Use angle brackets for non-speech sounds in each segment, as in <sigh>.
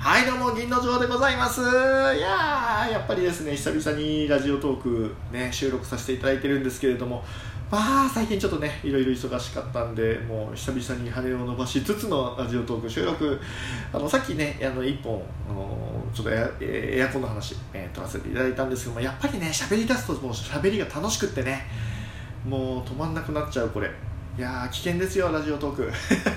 はいどうも銀の城でございます。いややっぱりですね久々にラジオトークね収録させていただいてるんですけれどもまあ最近ちょっとねいろいろ忙しかったんでもう久々に羽を伸ばしつつのラジオトーク収録。あのさっきねあの1本あのちょっとエアエアコンの話、えー、撮らせていただいたんですけどもやっぱりね喋り出すともう喋りが楽しくってねもう止まんなくなっちゃうこれ。いや危険ですよラジオトーク。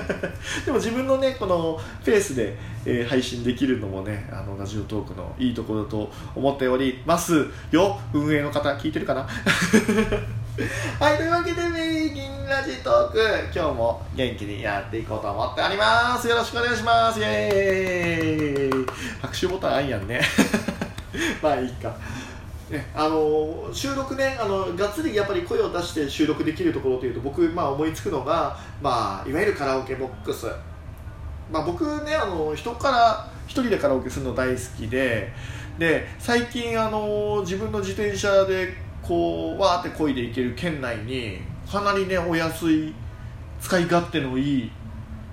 <laughs> でも自分のねこのペースで、えー、配信できるのもねあのラジオトークのいいところだと思っておりますよ。運営の方聞いてるかな？<laughs> はいというわけでね銀ラジトーク。今日も元気にやっていこうと思っております。よろしくお願いします。イエーイ。拍手ボタンあんやんね。<laughs> まあいいか、あの収録ねあのがっつりやっぱり声を出して収録できるところというと僕、まあ、思いつくのが、まあ、いわゆるカラオケボックス、まあ、僕ねあの人から1人でカラオケするの大好きでで最近あの自分の自転車でこうわーって漕いでいける県内にかなりねお安い使い勝手のいい、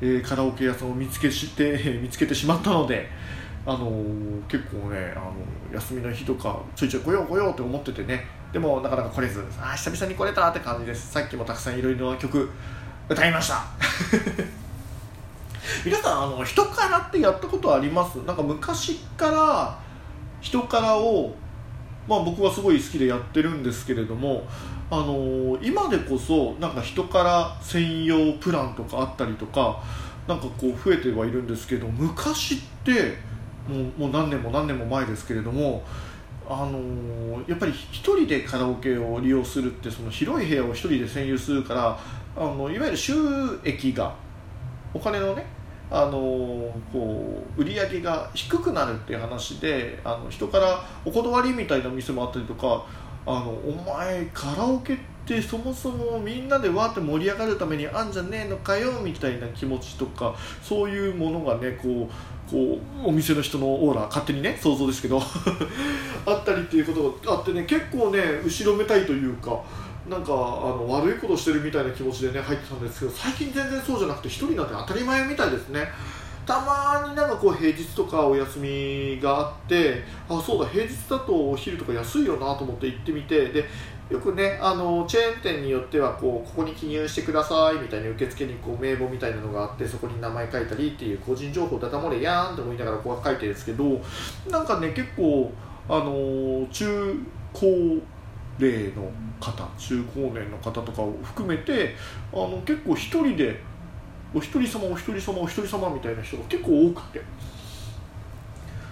えー、カラオケ屋さんを見つけして見つけてしまったので。あのー、結構ねあの休みの日とかちょいちょい来よう来ようって思っててね。でもなかなか来れずあ久々に来れたって感じです。さっきもたくさんいろいろな曲歌いました。<laughs> 皆さんあの人からってやったことあります？なんか昔から人からをまあ僕はすごい好きでやってるんですけれどもあのー、今でこそなんか人から専用プランとかあったりとかなんかこう増えてはいるんですけど昔ってもうもう何年も何年も前ですけれどもあのー、やっぱり1人でカラオケを利用するってその広い部屋を1人で占有するからあのいわゆる収益がお金のねあのー、こう売り上げが低くなるっていう話であの人からお断りみたいな店もあったりとかあのお前カラオケってそもそもみんなでわーって盛り上がるためにあんじゃねえのかよみたいな気持ちとかそういうものがねこうこうお店の人のオーラ勝手にね想像ですけど <laughs> あったりっていうことがあってね結構ね後ろめたいというかなんかあの悪いことしてるみたいな気持ちでね入ってたんですけど最近全然そうじゃなくて1人なんて当たり前みたいですね。たまになんかこう平日とかお休みがあってあそうだ平日だとお昼とか安いよなと思って行ってみてでよくねあのチェーン店によってはこうここに記入してくださいみたいに受付にこう名簿みたいなのがあってそこに名前書いたりっていう個人情報だたもれやんって思いながらこう書いてるんですけどなんかね結構あの中高齢の方中高年の方とかを含めてあの結構一人でお一人様お一人様お一人様みたいな人が結構多くて。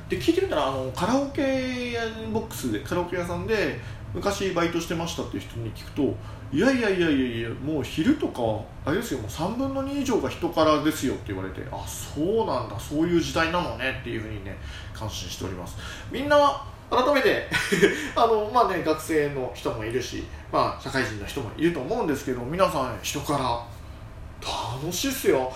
で聞いてみたらあのカラオケボックスでカラオケ屋さんで昔バイトしてましたっていう人に聞くといやいやいやいやいやもう昼とかあれですよもう3分の2以上が人からですよって言われてあそうなんだそういう時代なのねっていうふうにね感心しております。みんな改めて <laughs> あのまあね学生の人もいるしまあ社会人の人もいると思うんですけど皆さん人から楽しいっすよ。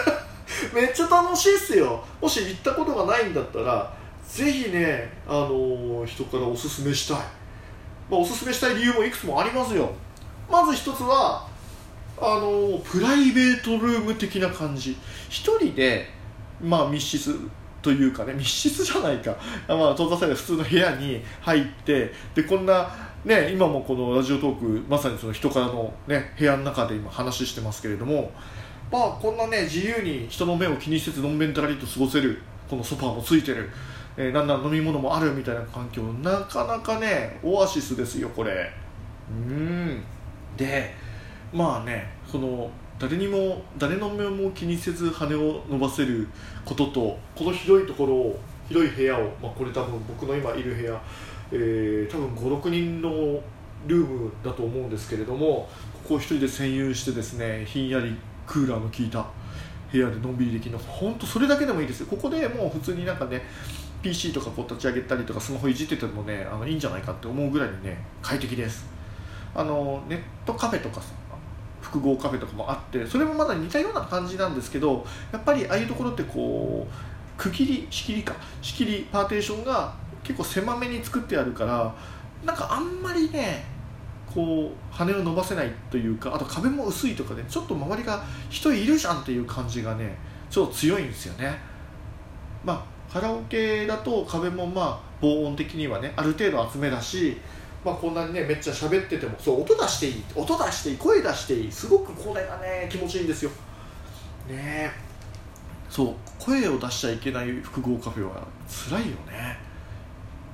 <laughs> めっちゃ楽しいっすよ。もし行ったことがないんだったらぜひねあの、人からおすすめしたい。まあ、おすすめしたい理由もいくつもありますよ。まず一つはあのプライベートルーム的な感じ。一人で、まあ、密室というかね密室じゃないか、まあ、閉ざされた普通の部屋に入ってでこんなね、今もこのラジオトークまさにその人からの、ね、部屋の中で今話してますけれども、まあ、こんなね自由に人の目を気にせずのんべんたらりと過ごせるこのソファーもついてる。えー、なんなら飲み物もあるみたいな環境なかなかねオアシスですよこれ。うん。でまあねその誰にも誰の目も気にせず羽を伸ばせることとこの広いところを広い部屋を、まあ、これ多分僕の今いる部屋、えー、多分56人のルームだと思うんですけれどもここを1人で占有してですねひんやりクーラーの効いた部屋でのんびりできるの。本当それだけでもいいですよ。ここでもう普通になんかね PC とかこう立ち上げたりとかスマホいじっててもねあのいいんじゃないかって思うぐらいにね快適です。あのネットカフェとかさ複合カフェとかもあってそれもまだ似たような感じなんですけどやっぱりああいうところってこう区切り仕切りか仕切りパーテーションが結構狭めに作ってあるからなんかあんまりねこう羽を伸ばせないというかあと壁も薄いとかねちょっと周りが人いるじゃんっていう感じがねちょっと強いんですよね。まあカラオケだと壁もまあ防音的にはねある程度厚めだしまあ、こんなにねめっちゃ喋っててもそう音出していい音出していい声出していいすごくこれがね気持ちいいんですよ。ねそう声を出しちゃいけない複合カフェは辛いよね。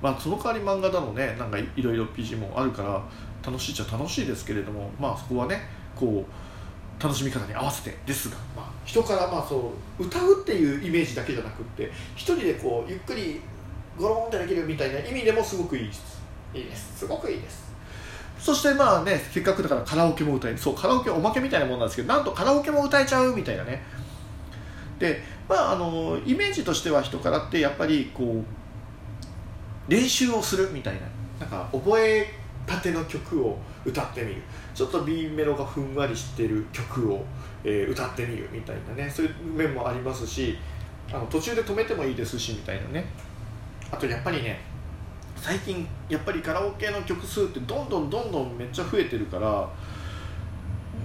まあその代わり漫画だのねなんかいろいろ PG もあるから楽しいっちゃ楽しいですけれどもまあそこはねこう楽しみ方に合わせてですが、まあ、人からまあそう歌うっていうイメージだけじゃなくって一人でこうゆっくりゴロンってできるみたいな意味でもすごくいいです。いいです。すごくいいです。そしてまあねせっかくだからカラオケも歌えるそうカラオケおまけみたいなもんなんですけどなんとカラオケも歌えちゃうみたいなね。でまああのイメージとしては人からってやっぱりこう練習をするみたいななんか覚えたての曲を歌ってみる。ちょっと B メロがふんわりしてる曲を、えー、歌ってみるみたいなね。そういう面もありますしあの途中で止めてもいいですしみたいなね。あとやっぱりね最近やっぱりカラオケの曲数ってどんどんどんどんめっちゃ増えてるから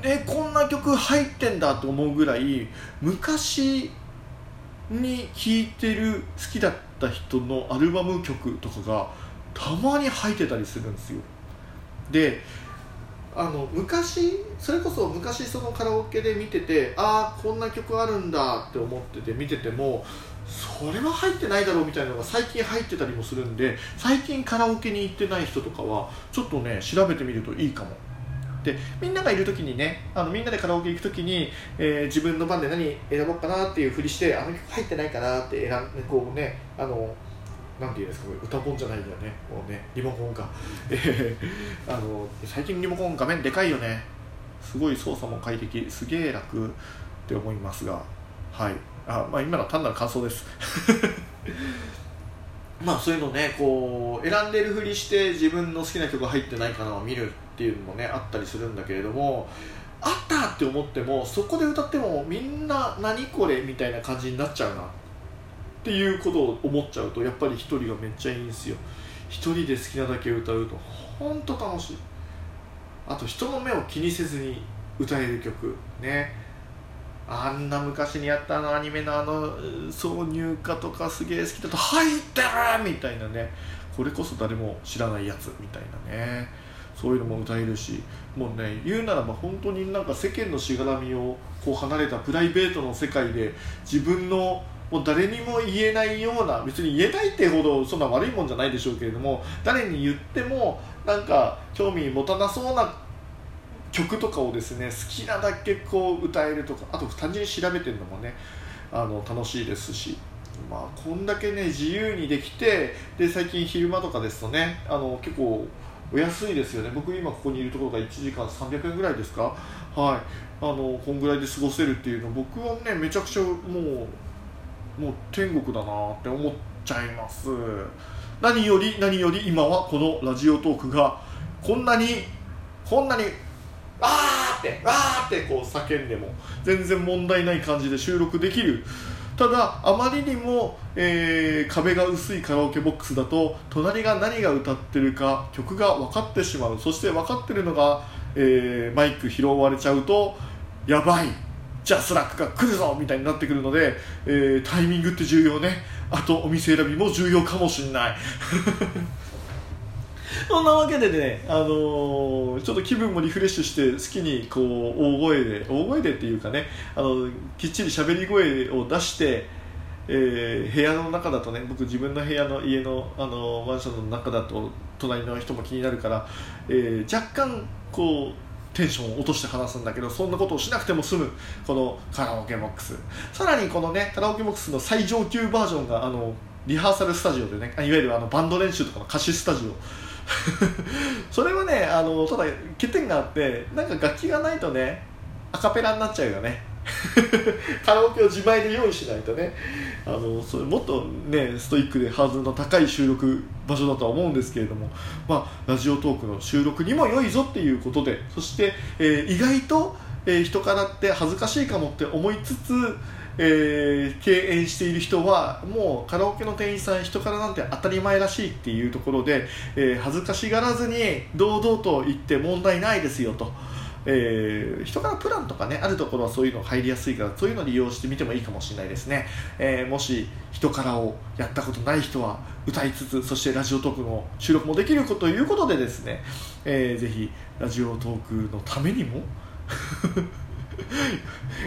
でこんな曲入ってんだと思うぐらい昔に聴いてる好きだった人のアルバム曲とかがたまに入ってたりするんですよ。であの昔それこそ昔そのカラオケで見ててああこんな曲あるんだって思ってて見ててもそれは入ってないだろうみたいなのが最近入ってたりもするんで最近カラオケに行ってない人とかはちょっとね調べてみるといいかも。でみんながいる時にねあのみんなでカラオケ行く時に、えー、自分の番で何選ぼうかなっていうふりしてあの曲入ってないかなって選んでこうねあのなんていうんですか歌本じゃないんだよね。もうねリモコンか、えー、<laughs> あの最近リモコン画面でかいよね。すごい操作も快適すげえ楽って思いますが。はい。あまあ今のは単なる感想です。<laughs> まあそういうのねこう選んでるふりして自分の好きな曲が入ってないかなを見るっていうのもねあったりするんだけれどもあったって思ってもそこで歌ってもみんな何これみたいな感じになっちゃうな。っっていうことを思っちゃうとやっぱり一人がめっちゃいいんですよ。一人で好きなだけ歌うと本当楽しい。あと人の目を気にせずに歌える曲。ね。あんな昔にやったあのアニメのあの挿入歌とかすげえ好きだと「入ってる!」みたいなね。これこそ誰も知らないやつみたいなね。そういうのも歌えるし。もうね言うならば本当になんか世間のしがらみをこう離れたプライベートの世界で自分のもう誰にも言えないような別に言えないってほどそんな悪いもんじゃないでしょうけれども誰に言ってもなんか興味持たなそうな曲とかをですね好きなだけこう歌えるとかあと単純に調べてるのもねあの楽しいですしまあこんだけね自由にできてで最近昼間とかですとねあの結構お安いですよね。僕今ここにいるところが1時間300円ぐらいですか？はい。あのこんぐらいで過ごせるっていうの僕はねめちゃくちゃもうもう天国だなって思っちゃいます。何より何より今はこのラジオトークがこんなにこんなにわーってわーってこう叫んでも全然問題ない感じで収録できる。ただあまりにも、えー、壁が薄いカラオケボックスだと隣が何が歌ってるか曲が分かってしまう。そして分かってるのが、えー、マイク拾われちゃうとやばい。じゃあスラックが来るぞみたいになってくるので、えー、タイミングって重要ね。あとお店選びも重要かもしんない。<laughs> そんなわけでね、あのー、ちょっと気分もリフレッシュして好きにこう大声で大声でっていうかねあのきっちり喋り声を出して、えー、部屋の中だとね僕自分の部屋の家の、あのマンションの中だと隣の人も気になるから、えー、若干こうテンションを落として話すんだけどそんなことをしなくても済むこのカラオケボックス。さらにこのねカラオケボックスの最上級バージョンがあのリハーサルスタジオでねいわゆるあのバンド練習とかの歌詞スタジオ。<laughs> それはねあのただ欠点があってなんか楽器がないとねアカペラになっちゃうよね。カラオケを自前で用意しないとね。あのそれもっとねストイックでハードルの高い収録場所だとは思うんですけれども、まあ、ラジオトークの収録にも良いぞっていうことで。そして、えー、意外と、えー、人からって恥ずかしいかもって思いつつえー、敬遠している人はもうカラオケの店員さん人からなんて当たり前らしいっていうところで、えー、恥ずかしがらずに堂々と言って問題ないですよと。えー、人からプランとかねあるところはそういうの入りやすいからそういうの利用してみてもいいかもしれないですね、えー、もし人からをやったことない人は歌いつつそしてラジオトークの収録もできるということでですね、えー、ぜひラジオトークのためにも <laughs>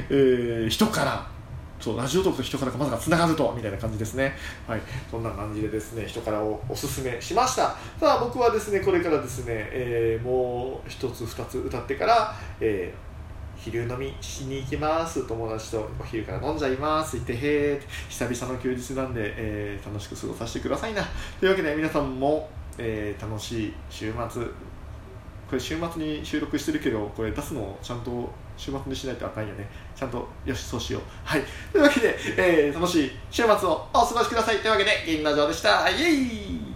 えー、人からそうラジオトークと人からまさかつながるとみたいな感じですね。はい。そんな感じでですね人からをおすすめしました。ただ僕はですねこれからですね、えー、もう一つ二つ歌ってから、えー昼飲みしに行きます。友達とお昼から飲んじゃいます。行ってへー久々の休日なんで、えー、楽しく過ごさせてくださいな。というわけで皆さんも、えー、楽しい週末。これ週末に収録してるけどこれ出すのちゃんと週末にしないとあかんよね。ちゃんとよしそうしよう。はい。というわけで、えー、楽しい週末をお過ごしください。というわけで銀の城でした。イエイ！